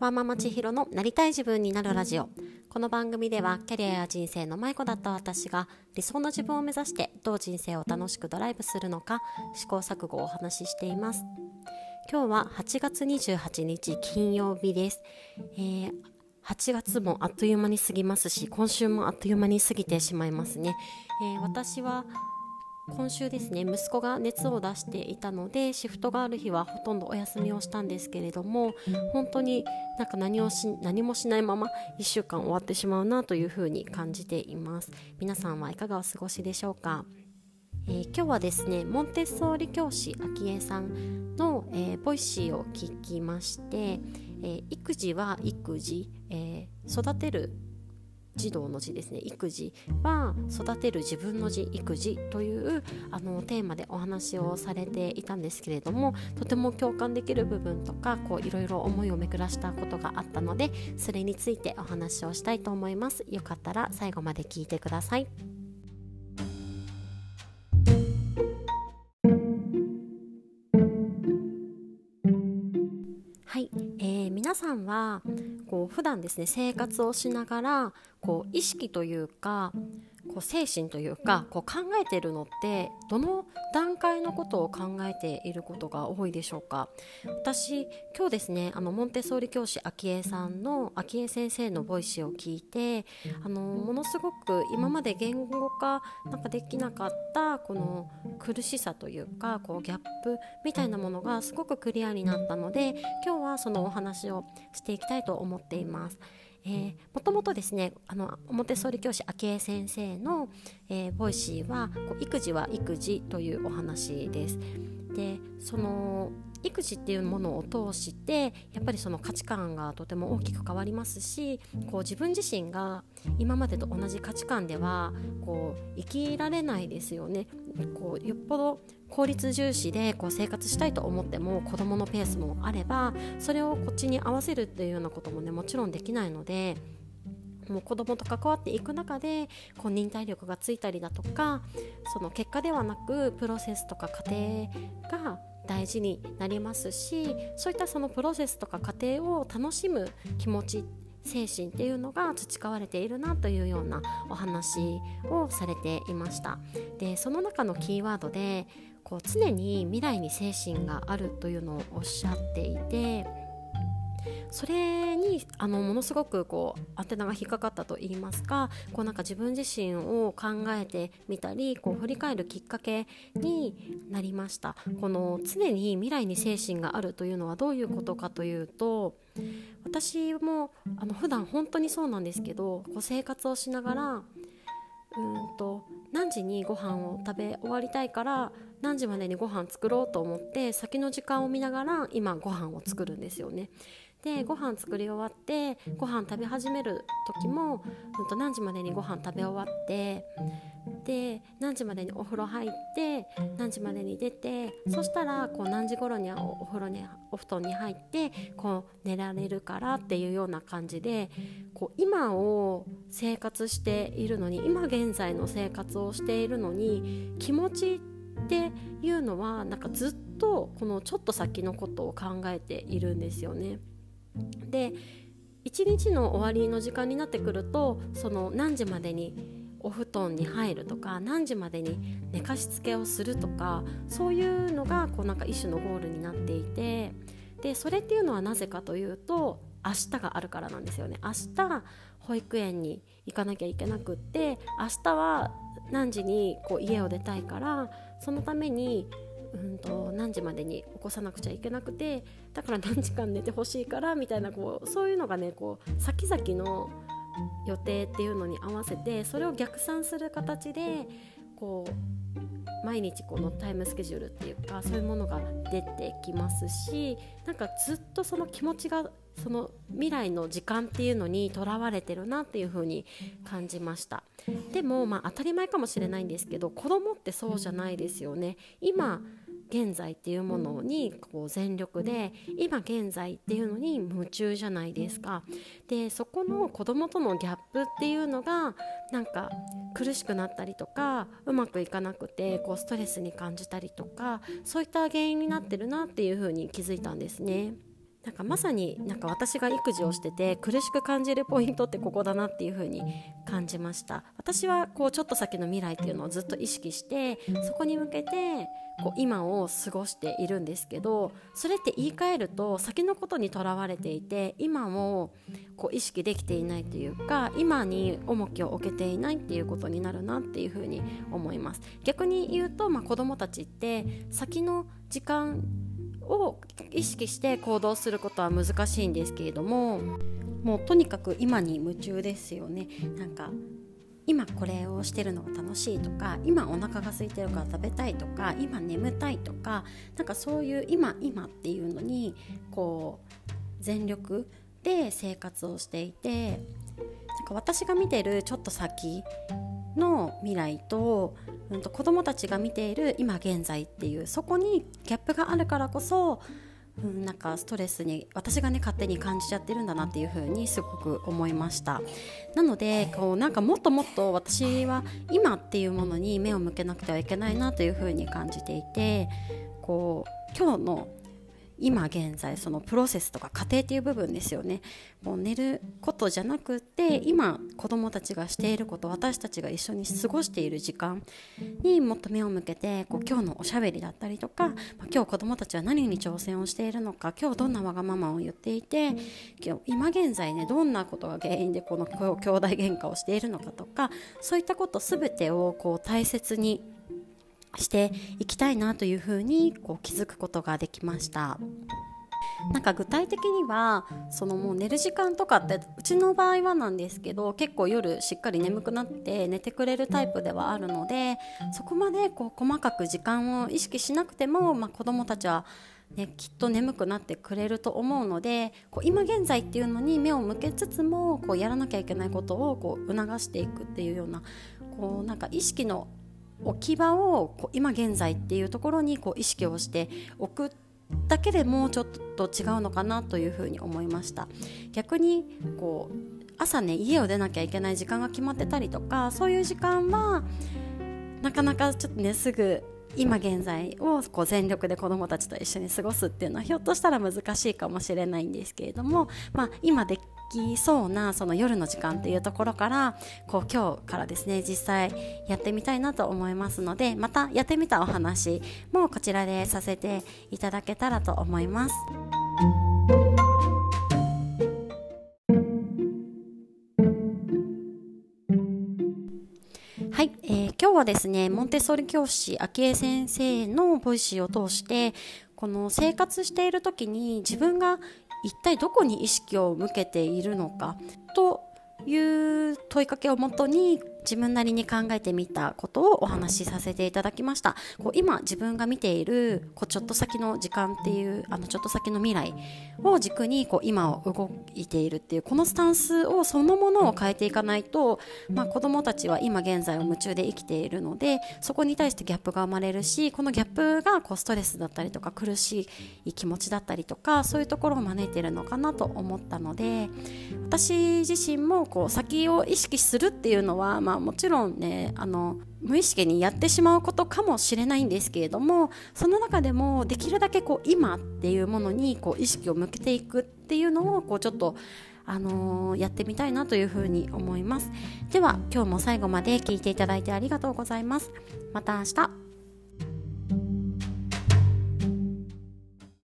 ワーママ千尋のなりたい自分になるラジオ。この番組ではキャリアや人生の迷子だった私が理想の自分を目指してどう人生を楽しくドライブするのか試行錯誤をお話ししています。今日は8月28日金曜日です、えー、8月もあっという間に過ぎますし今週もあっという間に過ぎてしまいますね、えー、私は今週ですね息子が熱を出していたのでシフトがある日はほとんどお休みをしたんですけれども本当になんか何をし何もしないまま1週間終わってしまうなというふうに感じています。皆さんはいかがお過ごしでしょうか？えー、今日はですねモンテッソーリ教師昭恵さんの、えー、 Voicy を聞きまして、えー、育児は育児、え育てる児童の字ですね。育児は育てる自分の字育自というあのテーマでお話をされていたんですけれどもとても共感できる部分とかこういろいろ思いを巡らしたことがあったのでそれについてお話をしたいと思います。よかったら最後まで聞いてください。はい、えー、皆さんはこう普段ですね生活をしながらこう意識というかこう精神というかこう考えているのってどの段階のことを考えていることが多いでしょうか？私今日ですねあのモンテッソーリ教師昭恵さんの昭恵先生の Voicy を聞いてあのものすごく今まで言語化なんかできなかったこの苦しさというかこうギャップみたいなものがすごくクリアになったので今日はそのお話をしていきたいと思っています。え、もともとですねあのモンテッソーリ教師昭恵先生の、えー、 Voicy は育児は育自というお話です。でその育児っていうものを通してやっぱりその価値観がとても大きく変わりますしこう自分自身が今までと同じ価値観ではこう生きられないですよね。こうよっぽど効率重視でこう生活したいと思っても子どものペースもあればそれをこっちに合わせるっていうようなこともねもちろんできないのでもう子供と関わっていく中でこう忍耐力がついたりだとかその結果ではなくプロセスとか過程が大事になりますしそういったそのプロセスとか過程を楽しむ気持ち精神っていうのが培われているなというようなお話をされていました。でその中のキーワードでこう常に未来に精神があるというのをおっしゃっていてそれにあのものすごくこうアンテナが引っかかったといいますかこうなんか自分自身を考えてみたりこう振り返るきっかけになりましたこの常に未来に精神があるというのはどういうことかというと私もあの普段本当にそうなんですけどこう生活をしながらうんと何時にご飯を食べ終わりたいから何時までにご飯作ろうと思って先の時間を見ながら今ご飯を作るんですよね。でご飯作り終わってご飯食べ始める時も、うん、と何時までにご飯食べ終わってで何時までにお風呂入って何時までに出てそしたらこう何時頃にはお風呂にお布団に入ってこう寝られるからっていうような感じでこう今を生活しているのに今現在の生活をしているのに気持ちっていうのはなんかずっとこのちょっと先のことを考えているんですよね。で一日の終わりの時間になってくるとその何時までにお布団に入るとか何時までに寝かしつけをするとかそういうのがこうなんか一種のゴールになっていてでそれっていうのはなぜかというと明日があるからなんですよね。明日保育園に行かなきゃいけなくって明日は何時にこう家を出たいからそのためにうんと何時までに起こさなくちゃいけなくてだから何時間寝てほしいからみたいなこうそういうのがねこう先々の予定っていうのに合わせてそれを逆算する形でこう毎日このタイムスケジュールっていうかそういうものが出てきますしなんかずっとその気持ちがその未来の時間っていうのにとらわれてるなっていう風に感じました。でもまあ当たり前かもしれないんですけど子供ってそうじゃないですよね。今現在っていうものにこう全力で今現在っていうのに夢中じゃないですかでそこの子供とのギャップっていうのがなんか苦しくなったりとかうまくいかなくてこうストレスに感じたりとかそういった原因になってるなっていうふうに気づいたんですね。なんかまさになんか私が育児をしてて苦しく感じるポイントってここだなっていう風に感じました。私はこうちょっと先の未来っていうのをずっと意識してそこに向けてこう今を過ごしているんですけどそれって言い換えると先のことにとらわれていて今をこう意識できていないというか今に重きを置けていないっていうことになるなっていうふうに思います。逆に言うと、まあ、子どもたちって先の時間を意識して行動することは難しいんですけれどももうとにかく今に夢中ですよね。なんか今これをしてるのが楽しいとか今お腹が空いてるから食べたいとか今眠たいとかなんかそういう今今っていうのにこう全力で生活をしていてなんか私が見てるちょっと先の未来と,、うん、と子供たちが見ている今現在っていうそこにギャップがあるからこそうん、なんかストレスに私がね勝手に感じちゃってるんだなっていう風にすごく思いました。なのでこうなんかもっともっと私は今っていうものに目を向けなくてはいけないなという風に感じていてこう今日の今現在そのプロセスとか過程っていう部分ですよね。もう寝ることじゃなくて今子どもたちがしていること私たちが一緒に過ごしている時間にもっと目を向けてこう今日のおしゃべりだったりとか、まあ、今日子どもたちは何に挑戦をしているのか今日どんなわがままを言っていて今日今現在ねどんなことが原因でこの兄弟喧嘩をしているのかとかそういったこと全てをこう大切にしていきたいなというふうにこう気づくことができました。なんか具体的にはそのもう寝る時間とかってうちの場合はなんですけど結構夜しっかり眠くなって寝てくれるタイプではあるのでそこまでこう細かく時間を意識しなくても、まあ、子どもたちはね、きっと眠くなってくれると思うのでこう今現在っていうのに目を向けつつもこうやらなきゃいけないことをこう促していくっていうようなこうなんか意識の置き場をこう今現在っていうところにこう意識をしておくだけでもうちょっと違うのかなというふうに思いました。逆にこう朝ね家を出なきゃいけない時間が決まってたりとかそういう時間はなかなかちょっとねすぐ今現在をこう全力で子どもたちと一緒に過ごすっていうのはひょっとしたら難しいかもしれないんですけれども、まあ、今できそうなその夜の時間っていうところからこう今日からですね実際やってみたいなと思いますのでまたやってみたお話もこちらでさせていただけたらと思います。はい、えー、今日はですねモンテッソーリ教師昭恵先生の Voicy を通してこの生活している時に自分が一体どこに意識を向けているのかという問いかけをもとに自分なりに考えてみたことをお話しさせていただきました。こう今自分が見ているこうちょっと先の時間っていうあのちょっと先の未来を軸にこう今を動いているっていうこのスタンスをそのものを変えていかないと、まあ、子どもたちは今現在を夢中で生きているのでそこに対してギャップが生まれるしこのギャップがこうストレスだったりとか苦しい気持ちだったりとかそういうところを招いてるのかなと思ったので私自身もこう先を意識するっていうのは、まあ、もちろんねあの無意識にやってしまうことかもしれないんですけれどもその中でもできるだけこう今っていうものにこう意識を向けていくっていうのをこうちょっとあのー、やってみたいなというふうに思います。では今日も最後まで聞いていただいてありがとうございます。また明日。